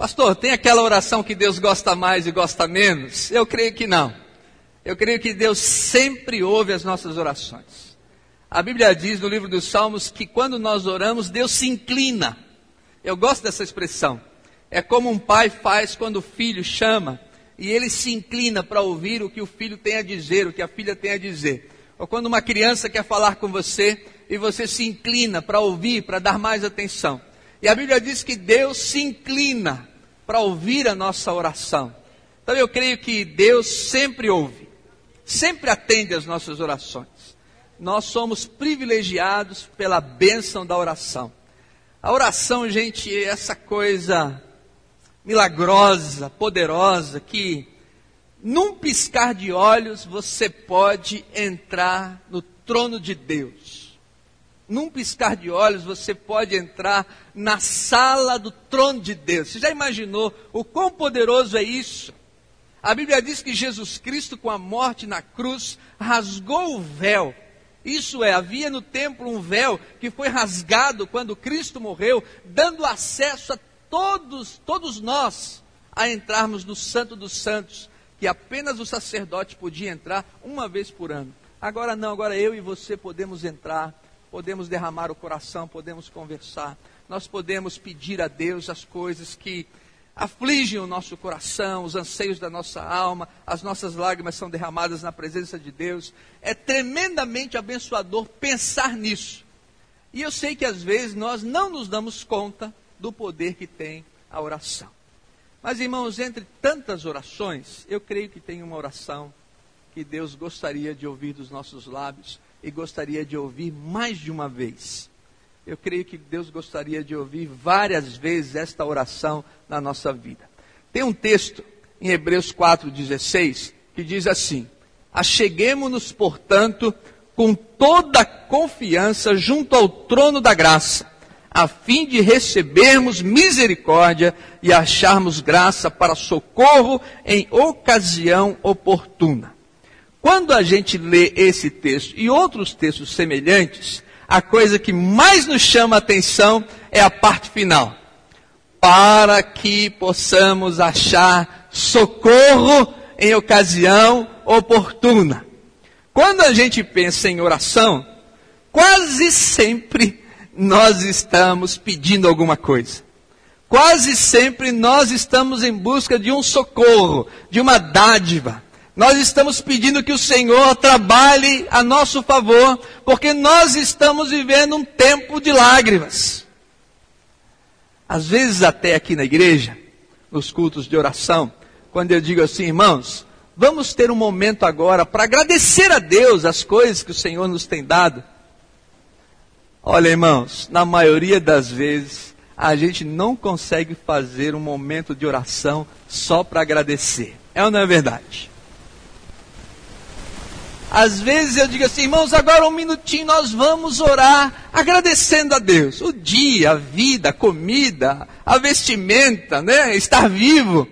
Pastor, tem aquela oração que Deus gosta mais e gosta menos? Eu creio que não. Eu creio que Deus sempre ouve as nossas orações. A Bíblia diz no livro dos Salmos que quando nós oramos, Deus se inclina. Eu gosto dessa expressão. É como um pai faz quando o filho chama e ele se inclina para ouvir o que o filho tem a dizer, o que a filha tem a dizer. Ou quando uma criança quer falar com você e você se inclina para ouvir, para dar mais atenção. E a Bíblia diz que Deus se inclina para ouvir a nossa oração. Então eu creio que Deus sempre ouve, sempre atende às nossas orações. Nós somos privilegiados pela bênção da oração. A oração, gente, é essa coisa milagrosa, poderosa, que num piscar de olhos você pode entrar no trono de Deus num piscar de olhos, você pode entrar na sala do trono de Deus. Você já imaginou o quão poderoso é isso? A Bíblia diz que Jesus Cristo, com a morte na cruz, rasgou o véu. Isso é, havia no templo um véu que foi rasgado quando Cristo morreu, dando acesso a todos, todos nós, a entrarmos no Santo dos Santos, que apenas o sacerdote podia entrar uma vez por ano. Agora não, agora eu e você podemos entrar podemos derramar o coração, podemos conversar, nós podemos pedir a Deus as coisas que afligem o nosso coração, os anseios da nossa alma, as nossas lágrimas são derramadas na presença de Deus. É tremendamente abençoador pensar nisso. E eu sei que às vezes nós não nos damos conta do poder que tem a oração. Mas, irmãos, entre tantas orações, eu creio que tem uma oração que Deus gostaria de ouvir dos nossos lábios e gostaria de ouvir mais de uma vez. Eu creio que Deus gostaria de ouvir várias vezes esta oração na nossa vida. Tem um texto em Hebreus 4,16 que diz assim: Acheguemos-nos, portanto, com toda confiança junto ao trono da graça, a fim de recebermos misericórdia e acharmos graça para socorro em ocasião oportuna. Quando a gente lê esse texto e outros textos semelhantes, a coisa que mais nos chama a atenção é a parte final. Para que possamos achar socorro em ocasião oportuna. Quando a gente pensa em oração, quase sempre nós estamos pedindo alguma coisa. Quase sempre nós estamos em busca de um socorro, de uma dádiva nós estamos pedindo que o Senhor trabalhe a nosso favor, porque nós estamos vivendo um tempo de lágrimas. Às vezes, até aqui na igreja, nos cultos de oração, quando eu digo assim, irmãos, vamos ter um momento agora para agradecer a Deus as coisas que o Senhor nos tem dado. Olha, irmãos, na maioria das vezes, a gente não consegue fazer um momento de oração só para agradecer. É ou não é verdade? Às vezes eu digo assim, irmãos, agora um minutinho nós vamos orar agradecendo a Deus. O dia, a vida, a comida, a vestimenta, né? Estar vivo.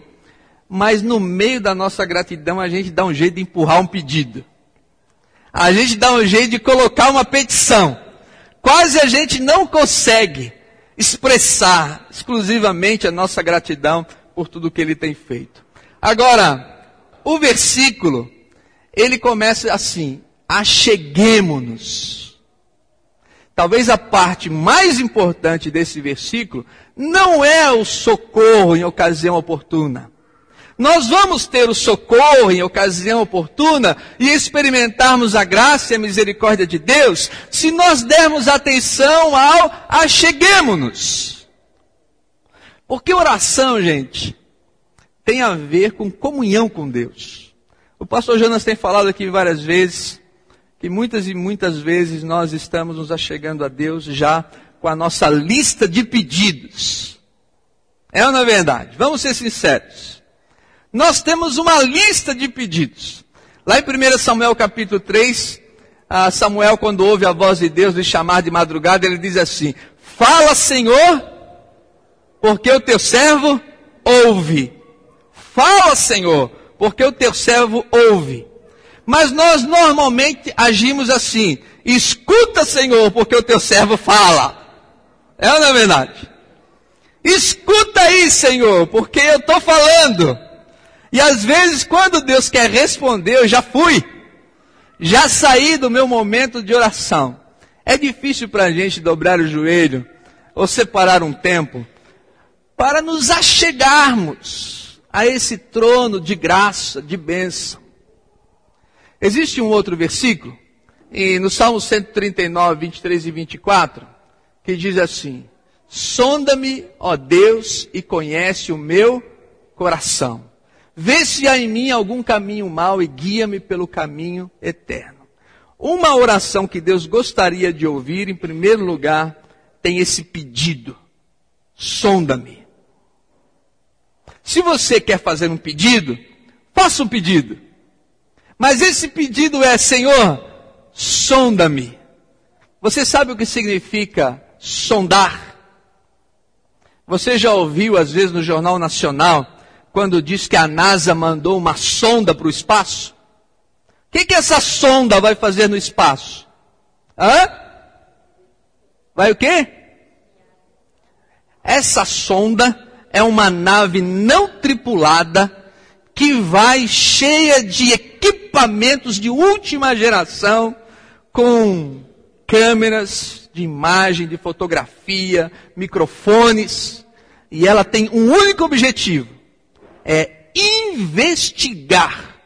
Mas no meio da nossa gratidão a gente dá um jeito de empurrar um pedido. A gente dá um jeito de colocar uma petição. Quase a gente não consegue expressar exclusivamente a nossa gratidão por tudo que ele tem feito. Agora, o versículo ele começa assim: acheguemo-nos. Talvez a parte mais importante desse versículo não é o socorro em ocasião oportuna. Nós vamos ter o socorro em ocasião oportuna e experimentarmos a graça e a misericórdia de Deus se nós dermos atenção ao acheguemo-nos. Porque oração, gente, tem a ver com comunhão com Deus. O pastor Jonas tem falado aqui várias vezes que muitas e muitas vezes nós estamos nos achegando a Deus já com a nossa lista de pedidos. É ou não é verdade? Vamos ser sinceros. Nós temos uma lista de pedidos. Lá em 1 Samuel capítulo 3, Samuel, quando ouve a voz de Deus lhe chamar de madrugada, ele diz assim: Fala, Senhor, porque o teu servo ouve. Fala, Senhor, porque o teu servo ouve. Mas nós normalmente agimos assim: escuta, Senhor, porque o teu servo fala. É ou não é verdade? Escuta aí, Senhor, porque eu estou falando. E às vezes, quando Deus quer responder, eu já fui. Já saí do meu momento de oração. É difícil para a gente dobrar o joelho ou separar um tempo para nos achegarmos a esse trono de graça, de bênção. Existe um outro versículo, e no Salmo 139, 23 e 24, que diz assim: Sonda-me, ó Deus, e conhece o meu coração. Vê se há em mim algum caminho mau e guia-me pelo caminho eterno. Uma oração que Deus gostaria de ouvir, em primeiro lugar, tem esse pedido: sonda-me. Se você quer fazer um pedido, faça um pedido. Mas esse pedido é: Senhor, sonda-me. Você sabe o que significa sondar? Você já ouviu, às vezes, no Jornal Nacional, quando diz que a NASA mandou uma sonda para o espaço? O que, que essa sonda vai fazer no espaço? Hã? Vai o quê? Essa sonda é uma nave não tripulada que vai cheia de equipamentos de última geração, com câmeras de imagem, de fotografia, microfones, e ela tem um único objetivo: é investigar.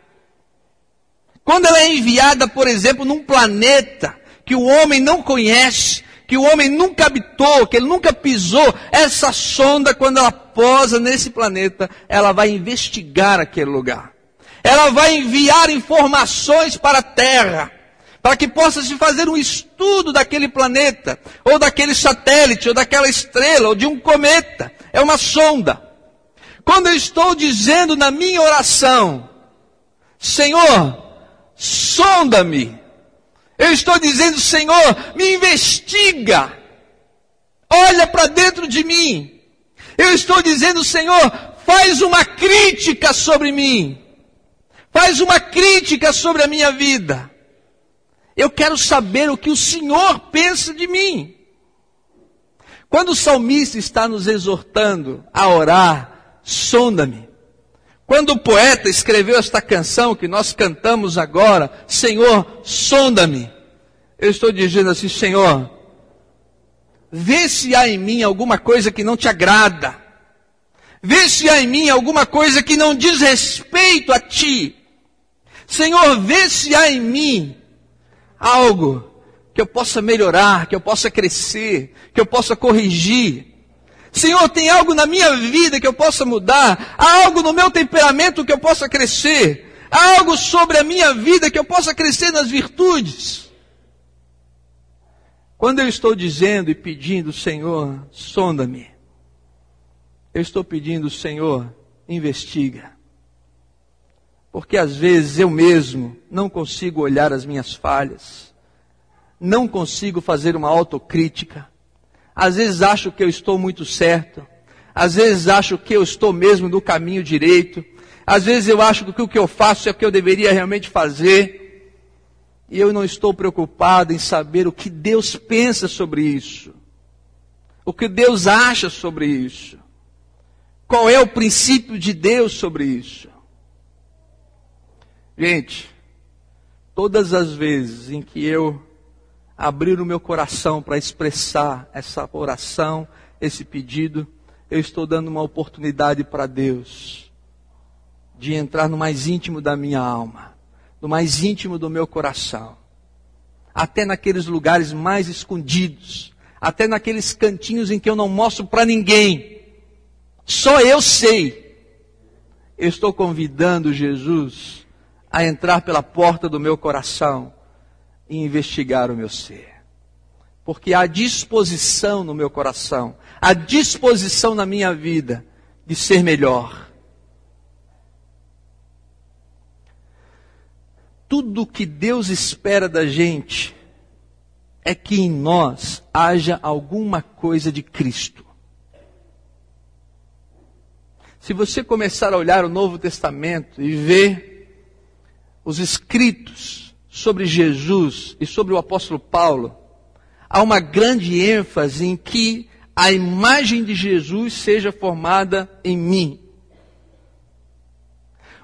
Quando ela é enviada, por exemplo, num planeta que o homem não conhece, que o homem nunca habitou, que ele nunca pisou, essa sonda, quando ela posa nesse planeta, ela vai investigar aquele lugar. Ela vai enviar informações para a Terra, para que possa se fazer um estudo daquele planeta, ou daquele satélite, ou daquela estrela, ou de um cometa. É uma sonda. Quando eu estou dizendo na minha oração, Senhor, sonda-me. Eu estou dizendo, Senhor, me investiga. Olha para dentro de mim. Eu estou dizendo, Senhor, faz uma crítica sobre mim. Faz uma crítica sobre a minha vida. Eu quero saber o que o Senhor pensa de mim. Quando o salmista está nos exortando a orar, sonda-me. Quando o poeta escreveu esta canção que nós cantamos agora, Senhor, sonda-me. Eu estou dizendo assim, Senhor, vê se há em mim alguma coisa que não te agrada. Vê se há em mim alguma coisa que não diz respeito a ti. Senhor, vê se há em mim algo que eu possa melhorar, que eu possa crescer, que eu possa corrigir. Senhor, tem algo na minha vida que eu possa mudar? Há algo no meu temperamento que eu possa crescer? Há algo sobre a minha vida que eu possa crescer nas virtudes? Quando eu estou dizendo e pedindo, Senhor, sonda-me, eu estou pedindo, Senhor, investiga. Porque às vezes eu mesmo não consigo olhar as minhas falhas, não consigo fazer uma autocrítica, às vezes acho que eu estou muito certo. Às vezes acho que eu estou mesmo no caminho direito. Às vezes eu acho que o que eu faço é o que eu deveria realmente fazer. E eu não estou preocupado em saber o que Deus pensa sobre isso. O que Deus acha sobre isso. Qual é o princípio de Deus sobre isso. Gente, todas as vezes em que eu abrir o meu coração para expressar essa oração, esse pedido, eu estou dando uma oportunidade para Deus de entrar no mais íntimo da minha alma, no mais íntimo do meu coração, até naqueles lugares mais escondidos, até naqueles cantinhos em que eu não mostro para ninguém, só eu sei. Eu estou convidando Jesus a entrar pela porta do meu coração e investigar o meu ser. Porque há disposição no meu coração, há disposição na minha vida de ser melhor. Tudo que Deus espera da gente é que em nós haja alguma coisa de Cristo. Se você começar a olhar o Novo Testamento e ver os escritos sobre Jesus e sobre o apóstolo Paulo, há uma grande ênfase em que a imagem de Jesus seja formada em mim.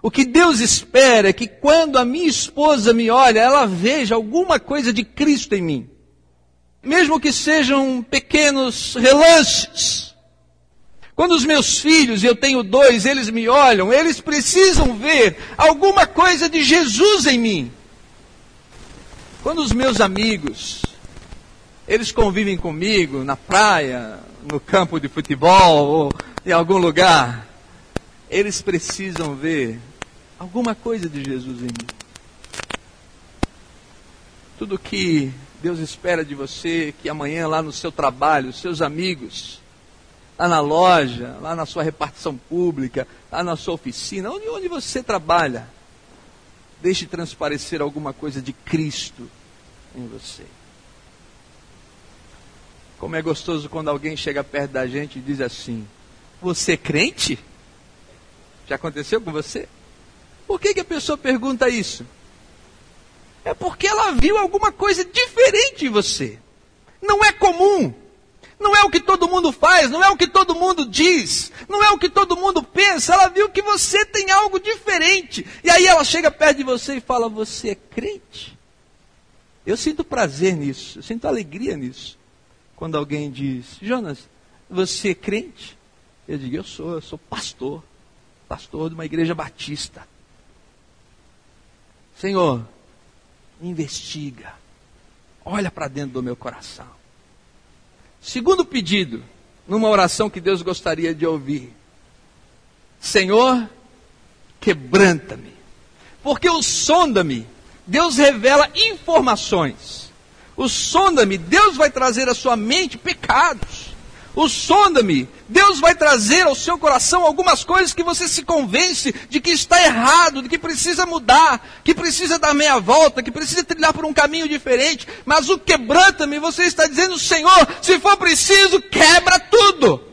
O que Deus espera é que quando a minha esposa me olha, ela veja alguma coisa de Cristo em mim. Mesmo que sejam pequenos relances. Quando os meus filhos, eu tenho dois, eles me olham, eles precisam ver alguma coisa de Jesus em mim. Quando os meus amigos, eles convivem comigo na praia, no campo de futebol ou em algum lugar, eles precisam ver alguma coisa de Jesus em mim. Tudo que Deus espera de você, que amanhã lá no seu trabalho, seus amigos, lá na loja, lá na sua repartição pública, lá na sua oficina, onde, onde você trabalha, deixe transparecer alguma coisa de Cristo em você. Como é gostoso quando alguém chega perto da gente e diz assim: Você é crente? Já aconteceu com você? Por que, que a pessoa pergunta isso? É porque ela viu alguma coisa diferente em você. Não é comum. Não é o que todo mundo faz, não é o que todo mundo diz, não é o que todo mundo pensa. Ela viu que você tem algo diferente. E aí ela chega perto de você e fala: Você é crente? Eu sinto prazer nisso, eu sinto alegria nisso. Quando alguém diz: Jonas, você é crente? Eu digo: Eu sou, eu sou pastor, pastor de uma igreja batista. Senhor, investiga, olha para dentro do meu coração. Segundo pedido, numa oração que Deus gostaria de ouvir: Senhor, quebranta-me, porque o sonda-me, Deus revela informações. O sonda-me, Deus vai trazer à sua mente pecados o sonda-me. Deus vai trazer ao seu coração algumas coisas que você se convence de que está errado, de que precisa mudar, que precisa dar meia volta, que precisa trilhar por um caminho diferente. Mas o quebranta-me, você está dizendo, Senhor, se for preciso, quebra tudo.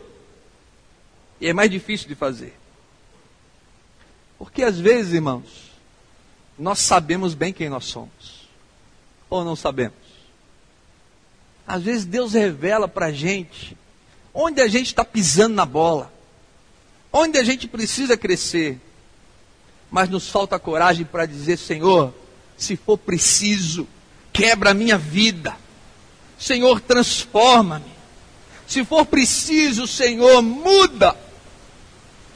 E é mais difícil de fazer. Porque às vezes, irmãos, nós sabemos bem quem nós somos. Ou não sabemos? Às vezes Deus revela para a gente onde a gente está pisando na bola, onde a gente precisa crescer, mas nos falta coragem para dizer: Senhor, se for preciso, quebra a minha vida, Senhor, transforma-me, se for preciso, Senhor, muda.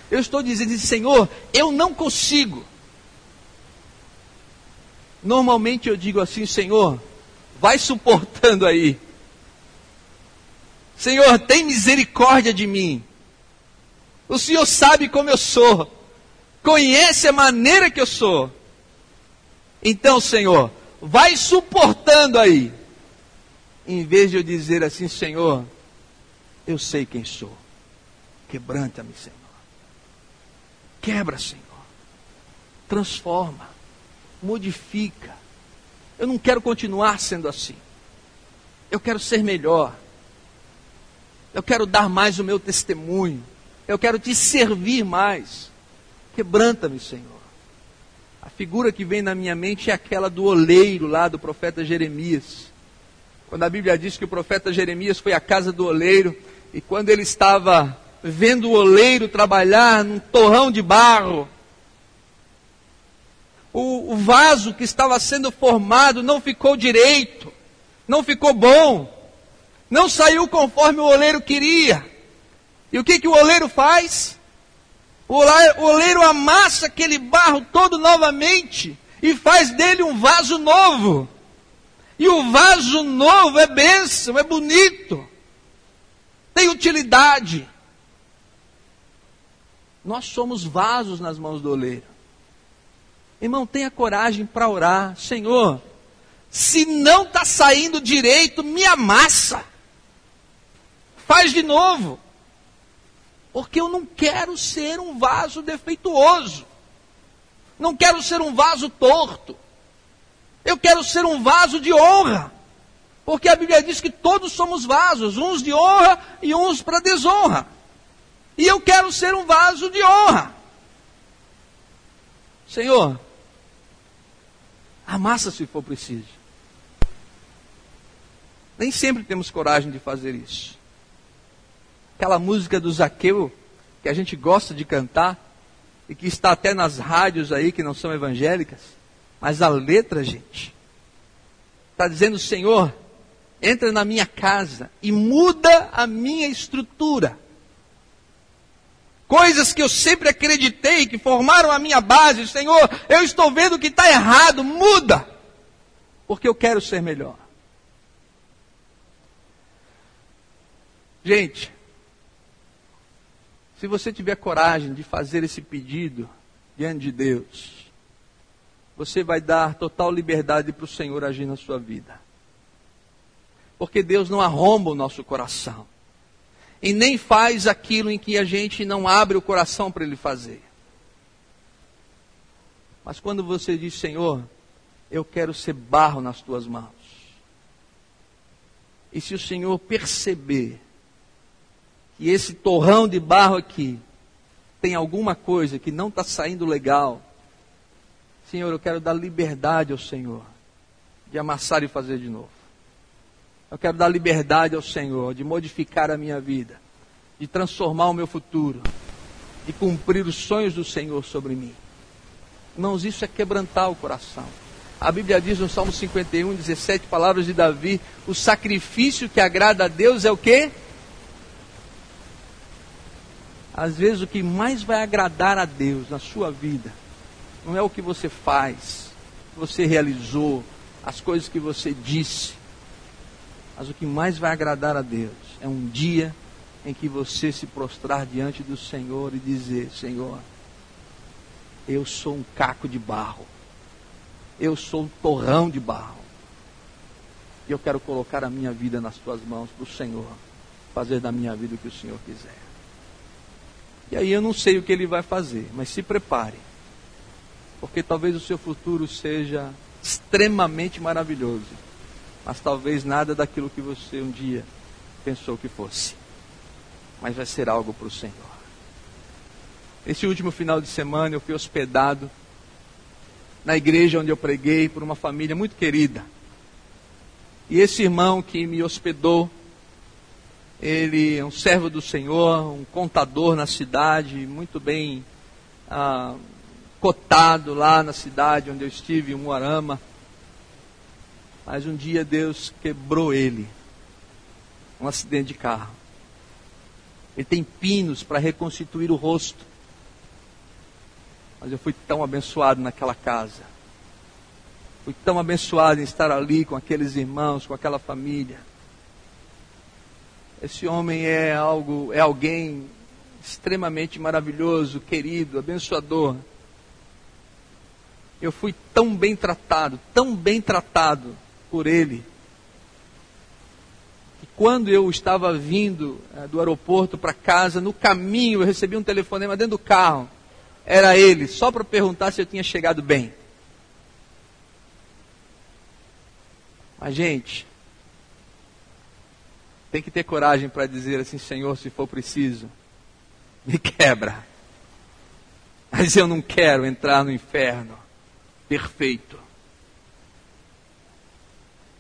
Eu estou dizendo, Senhor, eu não consigo. Normalmente eu digo assim, Senhor, vai suportando aí. Senhor, tem misericórdia de mim. O Senhor sabe como eu sou, conhece a maneira que eu sou. Então, Senhor, vai suportando aí. Em vez de eu dizer assim, Senhor, eu sei quem sou. Quebranta-me, Senhor. Quebra, Senhor. Transforma. Modifica. Eu não quero continuar sendo assim. Eu quero ser melhor. Eu quero dar mais o meu testemunho. Eu quero te servir mais. Quebranta-me, Senhor. A figura que vem na minha mente é aquela do oleiro lá do profeta Jeremias. Quando a Bíblia diz que o profeta Jeremias foi à casa do oleiro e quando ele estava vendo o oleiro trabalhar num torrão de barro, o, o vaso que estava sendo formado não ficou direito, não ficou bom. Não saiu conforme o oleiro queria. E o que, que o oleiro faz? O oleiro amassa aquele barro todo novamente e faz dele um vaso novo. E o vaso novo é bênção, é bonito, tem utilidade. Nós somos vasos nas mãos do oleiro. Irmão, tenha coragem para orar. Senhor, se não está saindo direito, me amassa. Faz de novo. Porque eu não quero ser um vaso defeituoso. Não quero ser um vaso torto. Eu quero ser um vaso de honra. Porque a Bíblia diz que todos somos vasos, uns de honra e uns para desonra. E eu quero ser um vaso de honra. Senhor, amassa se for preciso. Nem sempre temos coragem de fazer isso. aquela música do Zaqueu, que a gente gosta de cantar, e que está até nas rádios aí que não são evangélicas, mas a letra, gente, está dizendo: Senhor, entra na minha casa e muda a minha estrutura. Coisas que eu sempre acreditei, que formaram a minha base, Senhor, eu estou vendo que está errado, muda, porque eu quero ser melhor. Gente, se você tiver coragem de fazer esse pedido diante de Deus, você vai dar total liberdade para o Senhor agir na sua vida. Porque Deus não arromba o nosso coração e nem faz aquilo em que a gente não abre o coração para ele fazer. Mas quando você diz, Senhor, eu quero ser barro nas tuas mãos. E se o Senhor perceber que esse torrão de barro aqui tem alguma coisa que não está saindo legal, Senhor, eu quero dar liberdade ao Senhor de amassar e fazer de novo. Eu quero dar liberdade ao Senhor de modificar a minha vida, de transformar o meu futuro, de cumprir os sonhos do Senhor sobre mim. Irmãos, isso é quebrantar o coração. A Bíblia diz no Salmo 51, 17, palavras de Davi: o sacrifício que agrada a Deus é o quê? Às vezes o que mais vai agradar a Deus na sua vida não é o que você faz, o que você realizou, as coisas que você disse, mas o que mais vai agradar a Deus é um dia em que você se prostrar diante do Senhor e dizer: Senhor, eu sou um caco de barro, eu sou um torrão de barro, e eu quero colocar a minha vida nas tuas mãos para o Senhor, fazer da minha vida o que o Senhor quiser. E aí eu não sei o que ele vai fazer, mas se prepare, porque talvez o seu futuro seja extremamente maravilhoso mas talvez nada daquilo que você um dia pensou que fosse. Mas vai ser algo para o Senhor. Esse último final de semana eu fui hospedado na igreja onde eu preguei por uma família muito querida. E esse irmão que me hospedou, ele é um servo do Senhor, um contador na cidade, muito bem ah, cotado lá na cidade onde eu estive, em Moarama. Mas um dia Deus quebrou ele. Um acidente de carro. Ele tem pinos para reconstituir o rosto. Mas eu fui tão abençoado naquela casa. Fui tão abençoado em estar ali com aqueles irmãos, com aquela família. Esse homem é algo, é alguém extremamente maravilhoso, querido, abençoador. Eu fui tão bem tratado, tão bem tratado por ele. E quando eu estava vindo é, do aeroporto para casa, no caminho eu recebi um telefonema dentro do carro. Era ele, só para perguntar se eu tinha chegado bem. Mas, gente, tem que ter coragem para dizer assim: Senhor, se for preciso, me quebra. Mas eu não quero entrar no inferno perfeito.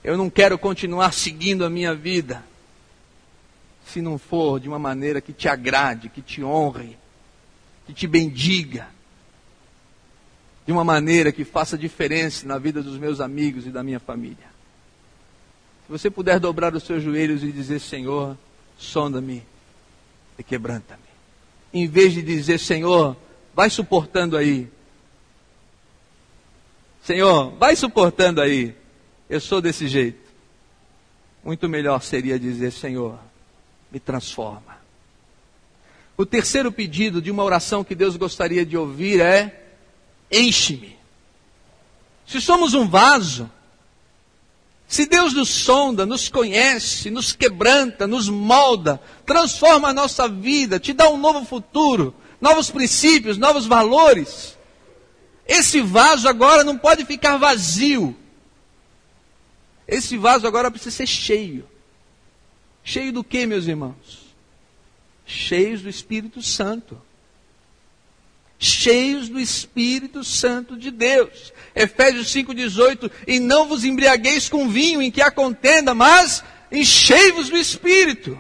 Eu não quero continuar seguindo a minha vida se não for de uma maneira que te agrade, que te honre, que te bendiga, de uma maneira que faça diferença na vida dos meus amigos e da minha família. Se você puder dobrar os seus joelhos e dizer: Senhor, sonda-me e quebranta-me. Em vez de dizer: Senhor, vai suportando aí. Senhor, vai suportando aí eu sou desse jeito. Muito melhor seria dizer: Senhor, me transforma. O terceiro pedido de uma oração que Deus gostaria de ouvir é: enche-me. Se somos um vaso, se Deus nos sonda, nos conhece, nos quebranta, nos molda, transforma a nossa vida, te dá um novo futuro, novos princípios, novos valores, esse vaso agora não pode ficar vazio. Esse vaso agora precisa ser cheio. Cheio do que, meus irmãos? Cheios do Espírito Santo. Cheios do Espírito Santo de Deus. Efésios 5,18: E não vos embriagueis com vinho em que há contenda, mas enchei-vos do Espírito.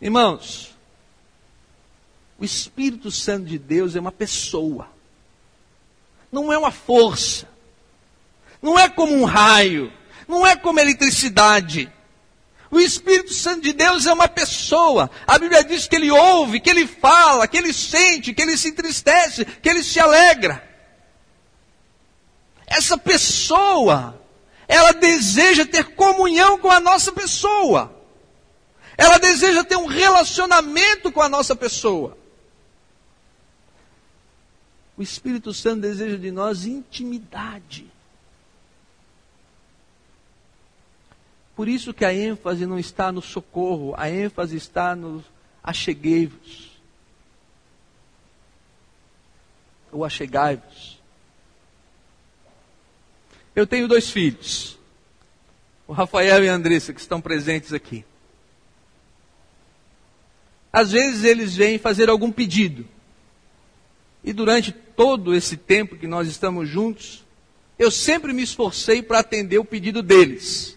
Irmãos, o Espírito Santo de Deus é uma pessoa, não é uma força, não é como um raio, não é como eletricidade. O Espírito Santo de Deus é uma pessoa. A Bíblia diz que ele ouve, que ele fala, que ele sente, que ele se entristece, que ele se alegra. Essa pessoa, ela deseja ter comunhão com a nossa pessoa. Ela deseja ter um relacionamento com a nossa pessoa. O Espírito Santo deseja de nós intimidade. Por isso que a ênfase não está no socorro, a ênfase está no acheguei-vos. Ou achegai-vos. Eu tenho dois filhos, o Rafael e a Andressa, que estão presentes aqui. Às vezes eles vêm fazer algum pedido. E durante todo esse tempo que nós estamos juntos, eu sempre me esforcei para atender o pedido deles.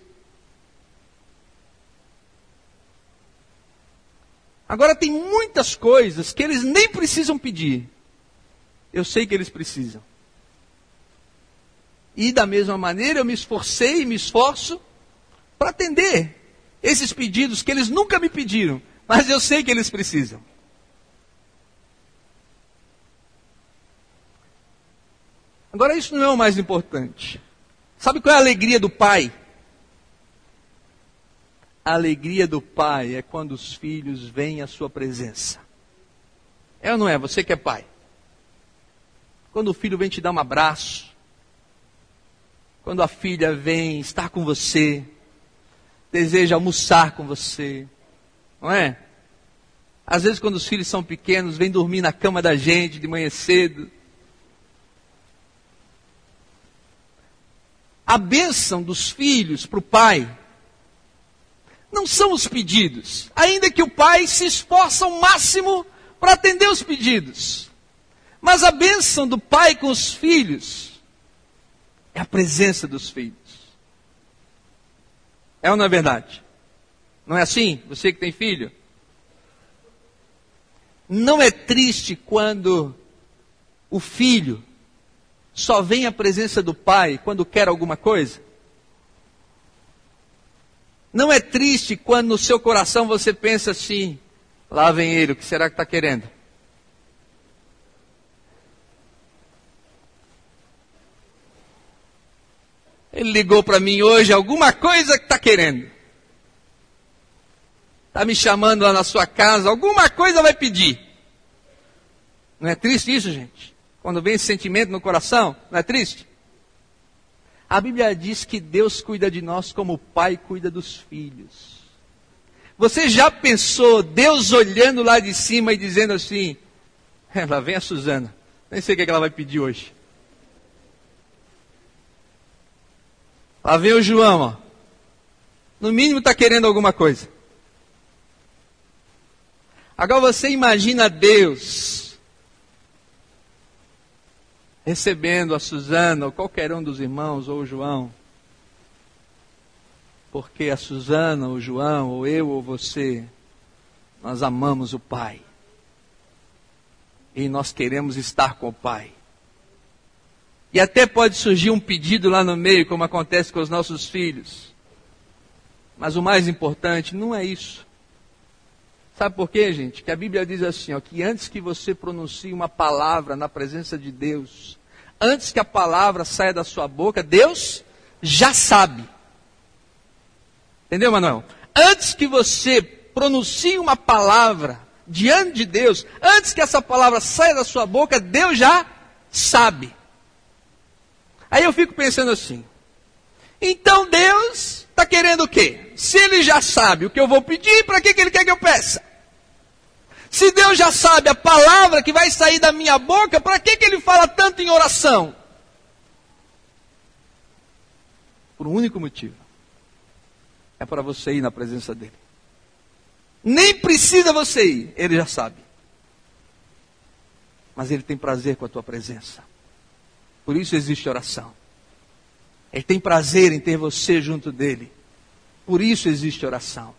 Agora tem muitas coisas que eles nem precisam pedir. Eu sei que eles precisam. E da mesma maneira eu me esforcei e me esforço para atender esses pedidos que eles nunca me pediram, mas eu sei que eles precisam. Agora isso não é o mais importante. Sabe qual é a alegria do pai? A alegria do pai é quando os filhos vêm à sua presença. É ou não é? Você que é pai. Quando o filho vem te dar um abraço. Quando a filha vem estar com você. Deseja almoçar com você. Não é? Às vezes, quando os filhos são pequenos, vêm dormir na cama da gente de manhã cedo. A bênção dos filhos para o pai não são os pedidos, ainda que o pai se esforça ao máximo para atender os pedidos. Mas a bênção do pai com os filhos é a presença dos filhos. É ou não é verdade? Não é assim? Você que tem filho? Não é triste quando o filho só vem à presença do pai quando quer alguma coisa? Não é triste quando no seu coração você pensa assim: lá vem ele, o que será que está querendo? Ele ligou para mim hoje, alguma coisa que está querendo. Está me chamando lá na sua casa, alguma coisa vai pedir. Não é triste isso, gente? Quando vem esse sentimento no coração, não é triste? A Bíblia diz que Deus cuida de nós como o pai cuida dos filhos. Você já pensou Deus olhando lá de cima e dizendo assim: é, lá vem a Suzana, nem sei o que, é ela vai pedir hoje. Lá vem o João, ó. No mínimo está querendo alguma coisa. Agora você imagina Deus recebendo a Suzana ou qualquer um dos irmãos ou o João. Porque a Suzana, o João, ou eu ou você, nós amamos o Pai. E nós queremos estar com o Pai. E até pode surgir um pedido lá no meio, como acontece com os nossos filhos. Mas o mais importante não é isso. Sabe por quê, gente? Que a Bíblia diz assim, ó, que antes que você pronuncie uma palavra na presença de Deus, antes que a palavra saia da sua boca, Deus já sabe. Entendeu, Manuel? Antes que você pronuncie uma palavra diante de Deus, antes que essa palavra saia da sua boca, Deus já sabe. Aí eu fico pensando assim: então Deus está querendo o quê? Se Ele já sabe o que eu vou pedir, para que, que Ele quer que eu peça? Se Deus já sabe a palavra que vai sair da minha boca, para que, que ele fala tanto em oração? Por um único motivo: é para você ir na presença dele. Nem precisa você ir, ele já sabe. Mas ele tem prazer com a tua presença. Por isso existe oração. Ele tem prazer em ter você junto dele. Por isso existe oração.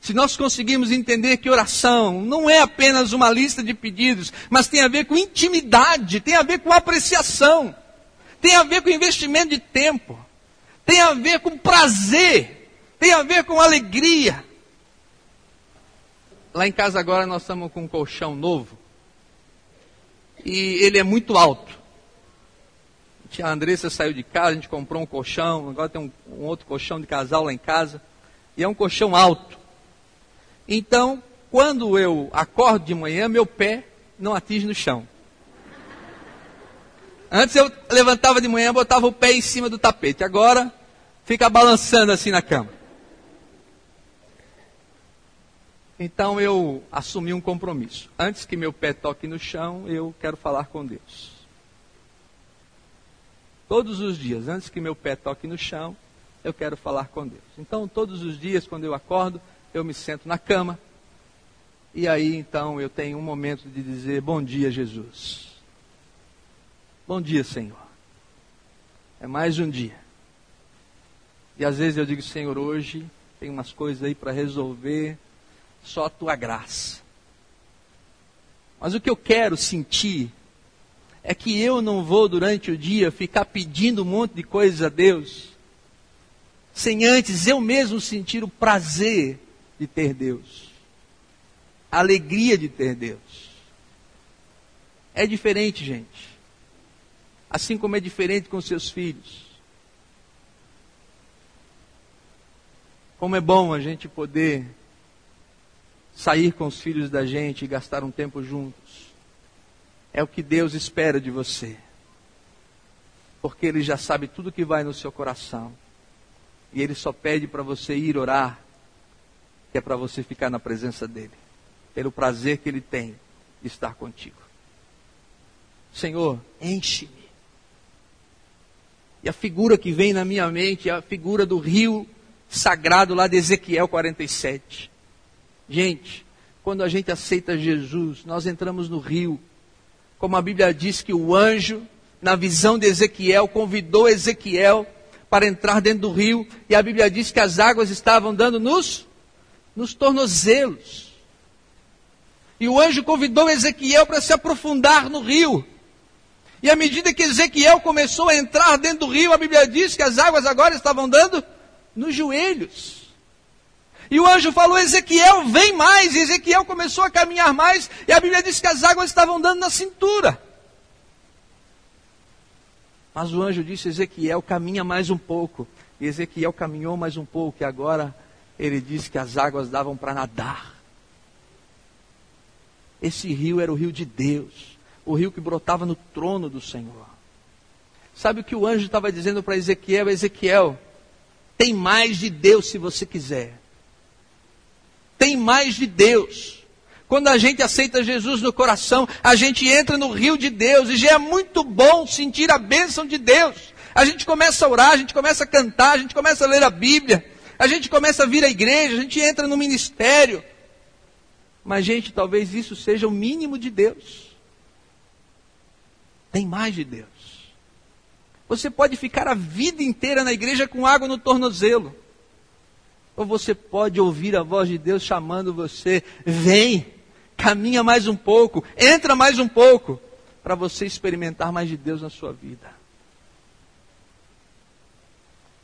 Se nós conseguirmos entender que oração não é apenas uma lista de pedidos, mas tem a ver com intimidade, tem a ver com apreciação, tem a ver com investimento de tempo, tem a ver com prazer, tem a ver com alegria. Lá em casa agora nós estamos com um colchão novo e ele é muito alto. A Andressa saiu de casa, a gente comprou um colchão, agora tem um, um outro colchão de casal lá em casa. E é um colchão alto. Então, quando eu acordo de manhã, meu pé não atinge no chão. Antes eu levantava de manhã, botava o pé em cima do tapete. Agora, fica balançando assim na cama. Então eu assumi um compromisso. Antes que meu pé toque no chão, eu quero falar com Deus. Todos os dias, antes que meu pé toque no chão, eu quero falar com Deus. Então, todos os dias, quando eu acordo, eu me sento na cama. E aí, então, eu tenho um momento de dizer: Bom dia, Jesus. Bom dia, Senhor. É mais um dia. E às vezes eu digo: Senhor, hoje tem umas coisas aí para resolver, só a tua graça. Mas o que eu quero sentir é que eu não vou durante o dia ficar pedindo um monte de coisas a Deus, sem antes eu mesmo sentir o prazer de ter Deus, a alegria de ter Deus. É diferente, gente. Assim como é diferente com seus filhos. Como é bom a gente poder sair com os filhos da gente e gastar um tempo juntos é o que Deus espera de você. Porque Ele já sabe tudo que vai no seu coração. E Ele só pede para você ir orar, que é para você ficar na presença dEle. Pelo prazer que Ele tem de estar contigo. Senhor, enche-me. E a figura que vem na minha mente é a figura do rio sagrado lá de Ezequiel 47. Gente, quando a gente aceita Jesus, nós entramos no rio como a Bíblia diz que o anjo, na visão de Ezequiel, convidou Ezequiel para entrar dentro do rio, e a Bíblia diz que as águas estavam dando nos, nos tornozelos. E o anjo convidou Ezequiel para se aprofundar no rio. E à medida que Ezequiel começou a entrar dentro do rio, a Bíblia diz que as águas agora estavam dando nos joelhos. E o anjo falou: Ezequiel, vem mais. E Ezequiel começou a caminhar mais. E a Bíblia diz que as águas estavam dando na cintura. Mas o anjo disse: Ezequiel, caminha mais um pouco. E Ezequiel caminhou mais um pouco. E agora ele disse que as águas davam para nadar. Esse rio era o rio de Deus. O rio que brotava no trono do Senhor. Sabe o que o anjo estava dizendo para Ezequiel? Ezequiel, tem mais de Deus se você quiser tem mais de Deus. Quando a gente aceita Jesus no coração, a gente entra no rio de Deus e já é muito bom sentir a bênção de Deus. A gente começa a orar, a gente começa a cantar, a gente começa a ler a Bíblia, a gente começa a vir à igreja, a gente entra no ministério. Mas, gente, talvez isso seja o mínimo de Deus. Tem mais de Deus. Você pode ficar a vida inteira na igreja com água no tornozelo. Ou você pode ouvir a voz de Deus chamando você: vem, caminha mais um pouco, entra mais um pouco, para você experimentar mais de Deus na sua vida.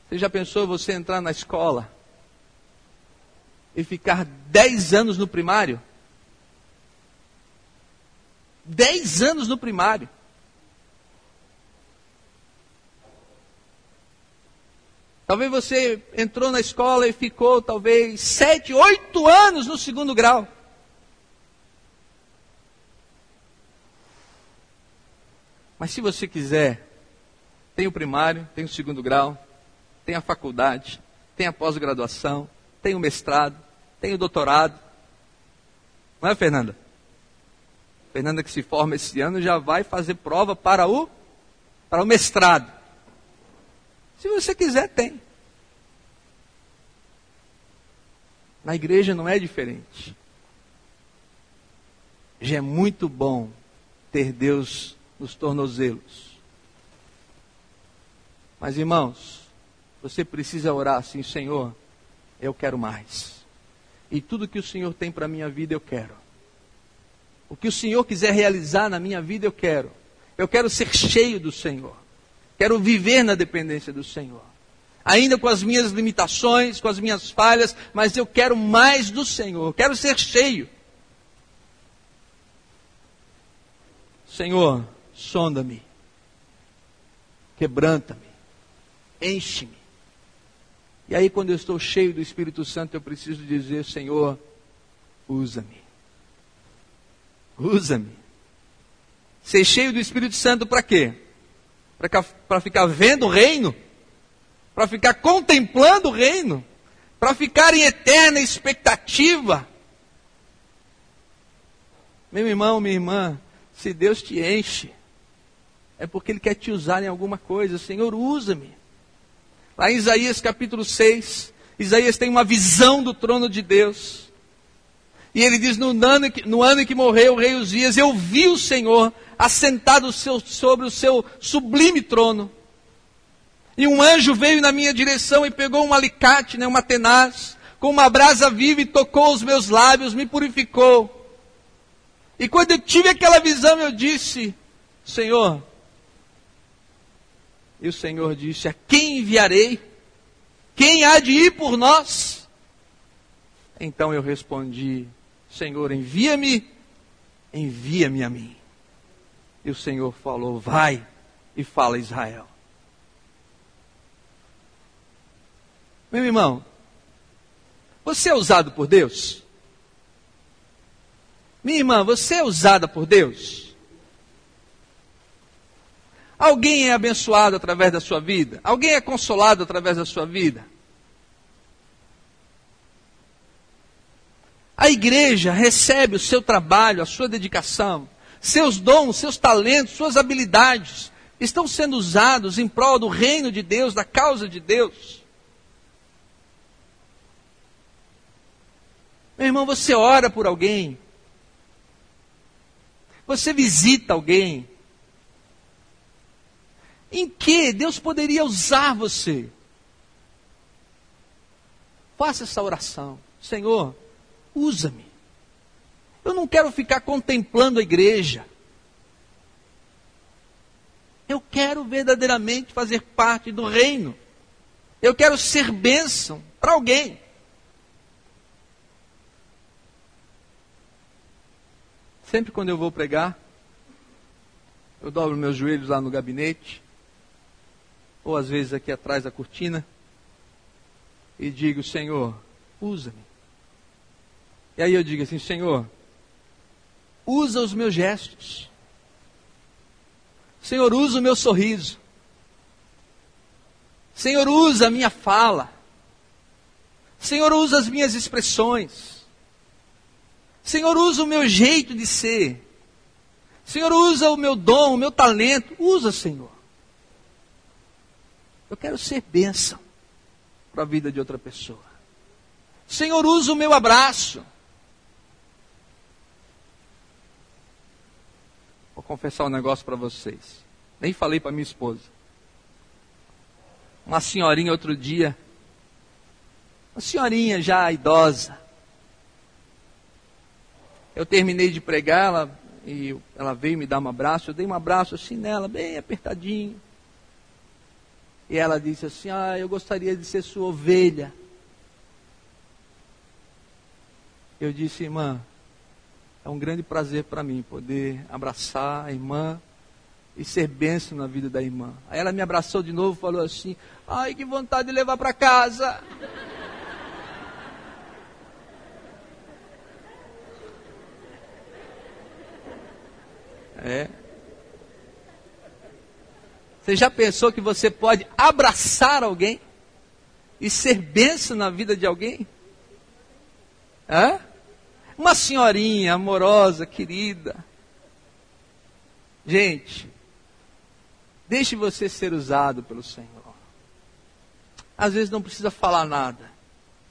Você já pensou você entrar na escola e ficar dez anos no primário? Dez anos no primário. Talvez você entrou na escola e ficou talvez sete, oito anos no segundo grau. Mas se você quiser, tem o primário, tem o segundo grau, tem a faculdade, tem a pós-graduação, tem o mestrado, tem o doutorado. Não é, Fernanda? Fernanda que se forma esse ano já vai fazer prova para o para o mestrado. Se você quiser, tem. Na igreja não é diferente. Já é muito bom ter Deus nos tornozelos. Mas irmãos, você precisa orar assim, Senhor, eu quero mais. E tudo que o Senhor tem para a minha vida eu quero. O que o Senhor quiser realizar na minha vida eu quero. Eu quero ser cheio do Senhor. Quero viver na dependência do Senhor. Ainda com as minhas limitações, com as minhas falhas, mas eu quero mais do Senhor. Quero ser cheio. Senhor, sonda-me. Quebranta-me. Enche-me. E aí, quando eu estou cheio do Espírito Santo, eu preciso dizer: Senhor, usa-me. Usa-me. Ser cheio do Espírito Santo para quê? Para ficar vendo o reino? Para ficar contemplando o reino? Para ficar em eterna expectativa? Meu irmão, minha irmã, se Deus te enche, é porque Ele quer te usar em alguma coisa. Senhor, usa-me. Lá em Isaías capítulo 6, Isaías tem uma visão do trono de Deus. E ele diz: no ano, no ano em que morreu o rei Uzias, eu vi o Senhor assentado sobre o seu sublime trono. E um anjo veio na minha direção e pegou um alicate, né, uma tenaz, com uma brasa viva e tocou os meus lábios, me purificou. E quando eu tive aquela visão, eu disse: Senhor, e o Senhor disse: A quem enviarei? Quem há de ir por nós? Então eu respondi: Senhor, envia-me, envia-me a mim. E o Senhor falou: Vai e fala a Israel. Meu irmão, você é usado por Deus? Minha irmã, você é usada por Deus? Alguém é abençoado através da sua vida? Alguém é consolado através da sua vida? A igreja recebe o seu trabalho, a sua dedicação, seus dons, seus talentos, suas habilidades estão sendo usados em prol do reino de Deus, da causa de Deus. Meu irmão, você ora por alguém, você visita alguém, em que Deus poderia usar você? Faça essa oração. Senhor, usa-me. Eu não quero ficar contemplando a igreja. Eu quero verdadeiramente fazer parte do reino. Eu quero ser bênção para alguém. Sempre quando eu vou pregar, eu dobro meus joelhos lá no gabinete ou às vezes aqui atrás da cortina, e digo: Senhor, usa-me. E aí eu digo assim: Senhor, usa os meus gestos. Senhor, usa o meu sorriso. Senhor, usa a minha fala. Senhor, usa as minhas expressões. Senhor, usa o meu jeito de ser. Senhor, usa o meu dom, o meu talento. Usa, Senhor. Eu quero ser bênção para a vida de outra pessoa. Senhor, usa o meu abraço. Vou confessar um negócio para vocês. Nem falei para minha esposa. Uma senhorinha outro dia, uma senhorinha já idosa. Eu terminei de pregar, ela, e ela veio me dar um abraço. Eu dei um abraço assim nela, bem apertadinho. E ela disse assim: Ah, eu gostaria de ser sua ovelha. Eu disse, irmã, é um grande prazer para mim poder abraçar a irmã e ser bênção na vida da irmã. Aí ela me abraçou de novo e falou assim: Ai, que vontade de levar para casa. É. Você já pensou que você pode abraçar alguém e ser benção na vida de alguém? Hã? Uma senhorinha amorosa, querida. Gente, deixe você ser usado pelo Senhor. Às vezes não precisa falar nada,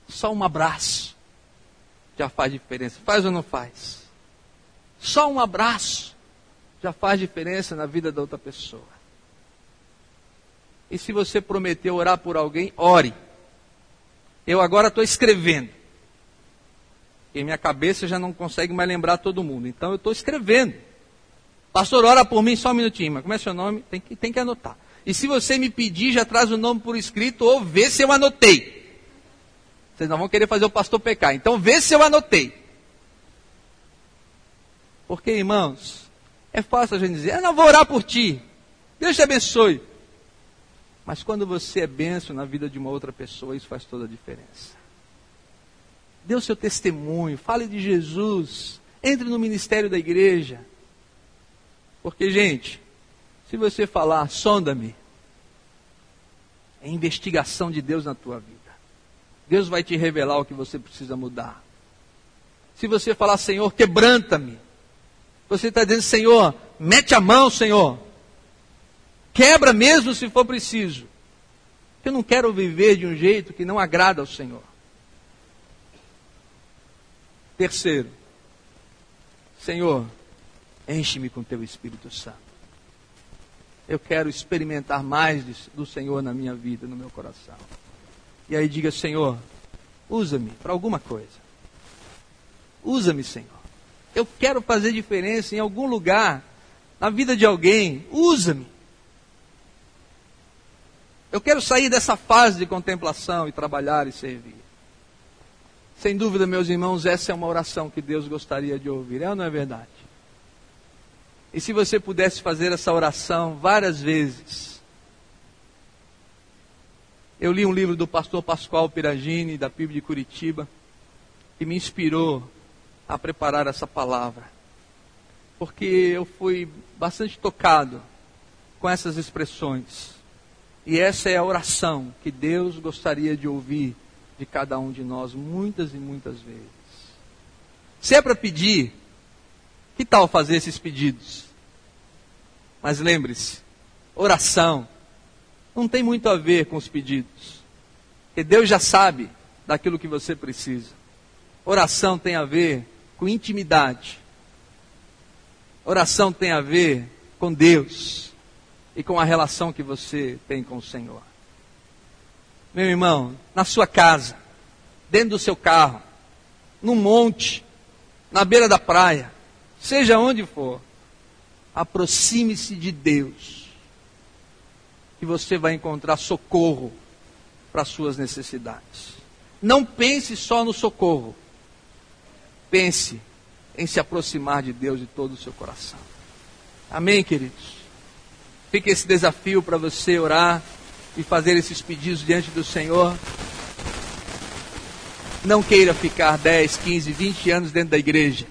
só um abraço já faz diferença. Faz ou não faz? Só um abraço já faz diferença na vida da outra pessoa. E se você prometeu orar por alguém, ore. Eu agora estou escrevendo. Porque minha cabeça já não consegue mais lembrar todo mundo. Então eu estou escrevendo. Pastor, ora por mim só um minutinho. Mas como é seu nome? Tem que, tem que anotar. E se você me pedir, já traz o nome por escrito ou vê se eu anotei. Vocês não vão querer fazer o pastor pecar. Então vê se eu anotei. Porque, irmãos, é fácil a gente dizer, eu não vou orar por ti. Deus te abençoe. Mas quando você é benção na vida de uma outra pessoa, isso faz toda a diferença. Dê o seu testemunho, fale de Jesus, entre no ministério da igreja. Porque, gente, se você falar, sonda-me, é investigação de Deus na tua vida. Deus vai te revelar o que você precisa mudar. Se você falar, Senhor, quebranta-me, você está dizendo, Senhor, mete a mão, Senhor. Quebra mesmo se for preciso. Eu não quero viver de um jeito que não agrada ao Senhor. Terceiro, Senhor, enche-me com teu Espírito Santo. Eu quero experimentar mais do Senhor na minha vida, no meu coração. E aí diga, Senhor, usa-me para alguma coisa. Usa-me, Senhor. Eu quero fazer diferença em algum lugar, na vida de alguém. Usa-me. Eu quero sair dessa fase de contemplação e trabalhar e servir. Sem dúvida, meus irmãos, essa é uma oração que Deus gostaria de ouvir, é ou não é verdade? E se você pudesse fazer essa oração várias vezes. Eu li um livro do pastor Pascoal Piragini, da PIB de Curitiba, que me inspirou a preparar essa palavra. Porque eu fui bastante tocado com essas expressões. E essa é a oração que Deus gostaria de ouvir de cada um de nós muitas e muitas vezes. Se é para pedir, que tal fazer esses pedidos? Mas lembre-se, oração não tem muito a ver com os pedidos. Porque Deus já sabe daquilo que você precisa. Oração tem a ver com intimidade. Oração tem a ver com Deus e com a relação que você tem com o Senhor. Meu irmão, na sua casa, dentro do seu carro, no monte, na beira da praia, seja onde for, aproxime-se de Deus, e você vai encontrar socorro para as suas necessidades. Não pense só no socorro, pense em se aproximar de Deus de todo o seu coração. Amém, queridos? Fica esse desafio para você orar e fazer esses pedidos diante do Senhor. Não queira ficar 10, 15, 20 anos dentro da igreja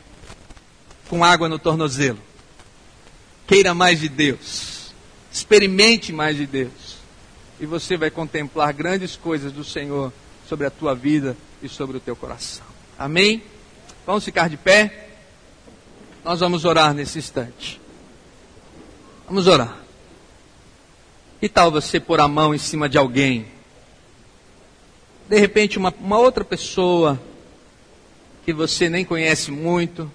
com água no tornozelo. Queira mais de Deus. Experimente mais de Deus. E você vai contemplar grandes coisas do Senhor sobre a tua vida e sobre o teu coração. Amém? Vamos ficar de pé? Nós vamos orar nesse instante. Vamos orar. Que tal você pôr a mão em cima de alguém? De repente, uma, uma outra pessoa que você nem conhece muito,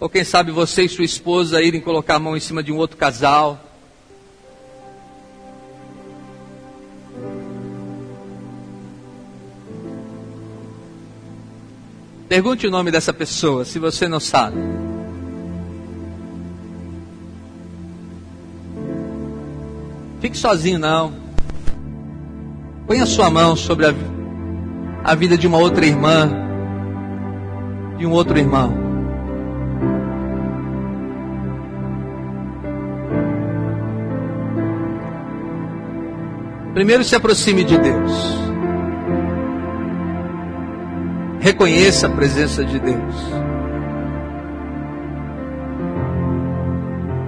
ou quem sabe você e sua esposa irem colocar a mão em cima de um outro casal. Pergunte o nome dessa pessoa, se você não sabe. Fique sozinho, não. Põe a sua mão sobre a, a vida de uma outra irmã, de um outro irmão. Primeiro se aproxime de Deus. Reconheça a presença de Deus.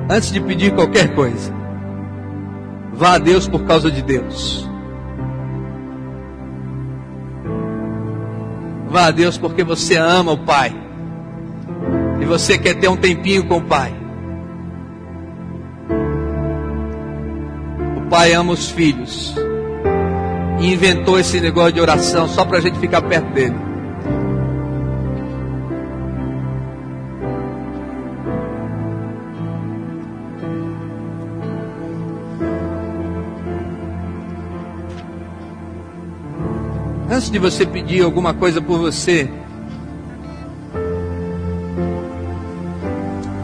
Antes de pedir qualquer coisa, vá a Deus por causa de Deus. Vá a Deus porque você ama o Pai. E você quer ter um tempinho com o Pai. O Pai ama os filhos. E inventou esse negócio de oração só para a gente ficar perto dele. antes de você pedir alguma coisa por você,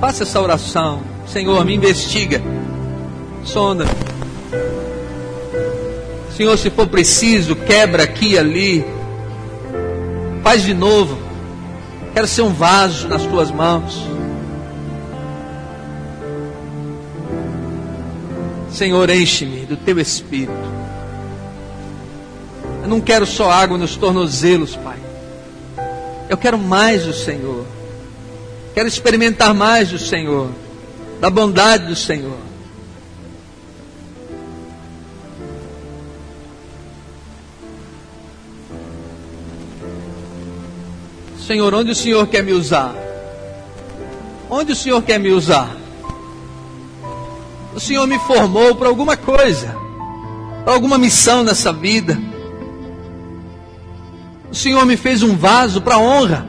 faça essa oração. Senhor, me investiga. Sonda. Senhor, se for preciso, quebra aqui e ali. Faz de novo. Quero ser um vaso nas tuas mãos. Senhor, enche-me do teu espírito. Eu não quero só água nos tornozelos, Pai. Eu quero mais do Senhor. Quero experimentar mais do Senhor, da bondade do Senhor. Senhor, onde o Senhor quer me usar? Onde o Senhor quer me usar? O Senhor me formou para alguma coisa, para alguma missão nessa vida. O Senhor me fez um vaso para honra.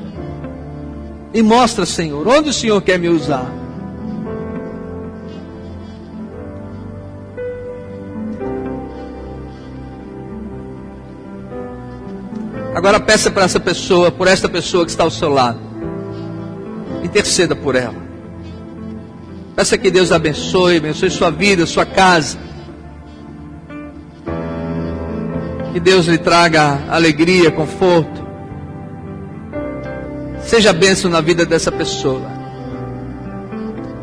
E mostra, Senhor, onde o Senhor quer me usar. Agora peça para essa pessoa, por esta pessoa que está ao seu lado. Interceda por ela. Peça que Deus abençoe, abençoe sua vida, sua casa. Que Deus lhe traga alegria, conforto. Seja bênção na vida dessa pessoa.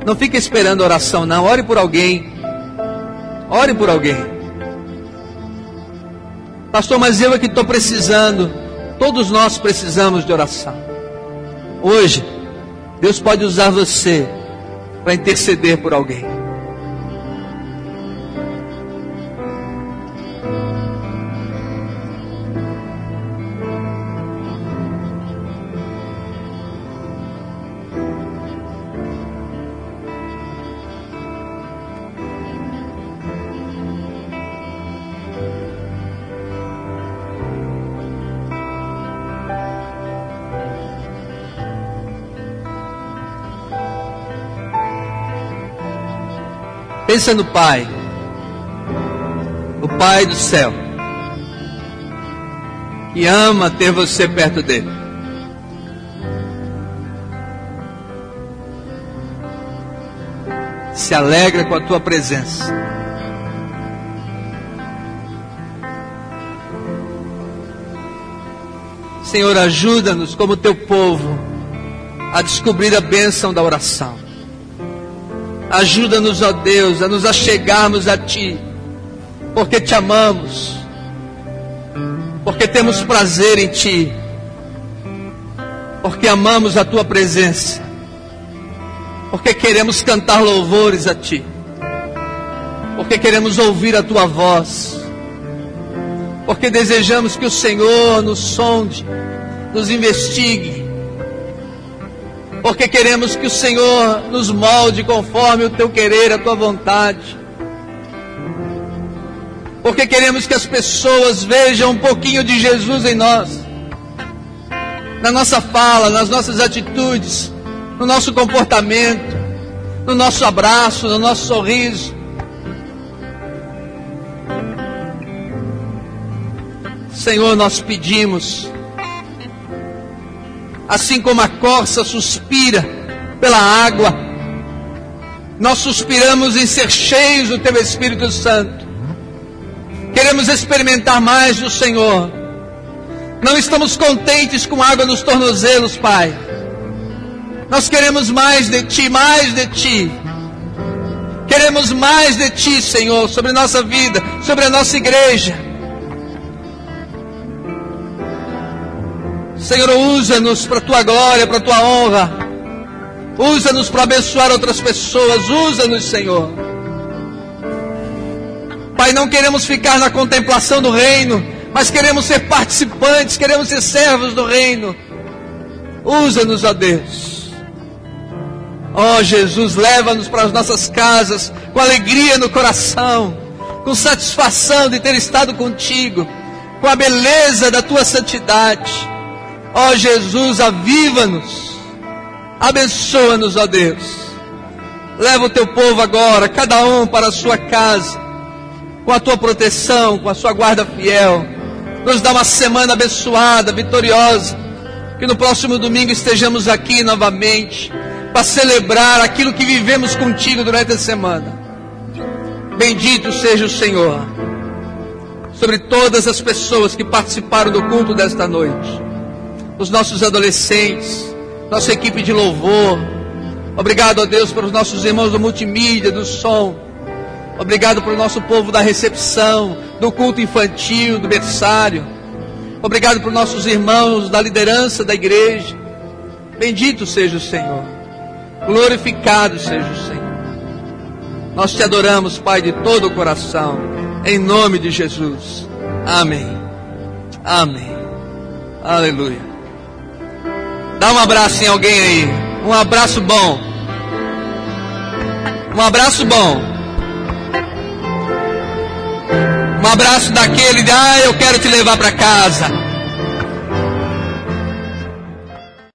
Não fique esperando oração, não. Ore por alguém. Ore por alguém. Pastor, mas eu é que estou precisando. Todos nós precisamos de oração. Hoje, Deus pode usar você para interceder por alguém. Pensa no Pai, o Pai do céu, que ama ter você perto dele. Se alegra com a tua presença. Senhor, ajuda-nos como teu povo a descobrir a bênção da oração. Ajuda-nos, ó Deus, a nos achegarmos a Ti, porque te amamos, porque temos prazer em Ti, porque amamos a Tua presença, porque queremos cantar louvores a Ti, porque queremos ouvir a Tua voz, porque desejamos que o Senhor nos sonde, nos investigue, porque queremos que o Senhor nos molde conforme o teu querer, a tua vontade. Porque queremos que as pessoas vejam um pouquinho de Jesus em nós, na nossa fala, nas nossas atitudes, no nosso comportamento, no nosso abraço, no nosso sorriso. Senhor, nós pedimos assim como a corça suspira pela água, nós suspiramos em ser cheios do Teu Espírito Santo. Queremos experimentar mais do Senhor. Não estamos contentes com água nos tornozelos, Pai. Nós queremos mais de Ti, mais de Ti. Queremos mais de Ti, Senhor, sobre nossa vida, sobre a nossa igreja. Senhor, usa-nos para a tua glória, para a tua honra. Usa-nos para abençoar outras pessoas. Usa-nos, Senhor. Pai, não queremos ficar na contemplação do reino, mas queremos ser participantes, queremos ser servos do reino. Usa-nos, ó Deus. Ó Jesus, leva-nos para as nossas casas com alegria no coração, com satisfação de ter estado contigo, com a beleza da tua santidade Ó oh, Jesus, aviva-nos. Abençoa-nos, ó Deus. Leva o teu povo agora, cada um para a sua casa, com a tua proteção, com a sua guarda fiel. Nos dá uma semana abençoada, vitoriosa. Que no próximo domingo estejamos aqui novamente, para celebrar aquilo que vivemos contigo durante a semana. Bendito seja o Senhor sobre todas as pessoas que participaram do culto desta noite, os nossos adolescentes, nossa equipe de louvor. Obrigado a Deus pelos nossos irmãos do multimídia, do som. Obrigado pelo nosso povo da recepção, do culto infantil, do berçário. Obrigado por nossos irmãos da liderança da igreja. Bendito seja o Senhor. Glorificado seja o Senhor. Nós te adoramos, Pai, de todo o coração. Em nome de Jesus. Amém. Amém. Aleluia. Dá um abraço em alguém aí. Um abraço bom. Um abraço bom. Um abraço daquele de, ah, eu quero te levar para casa.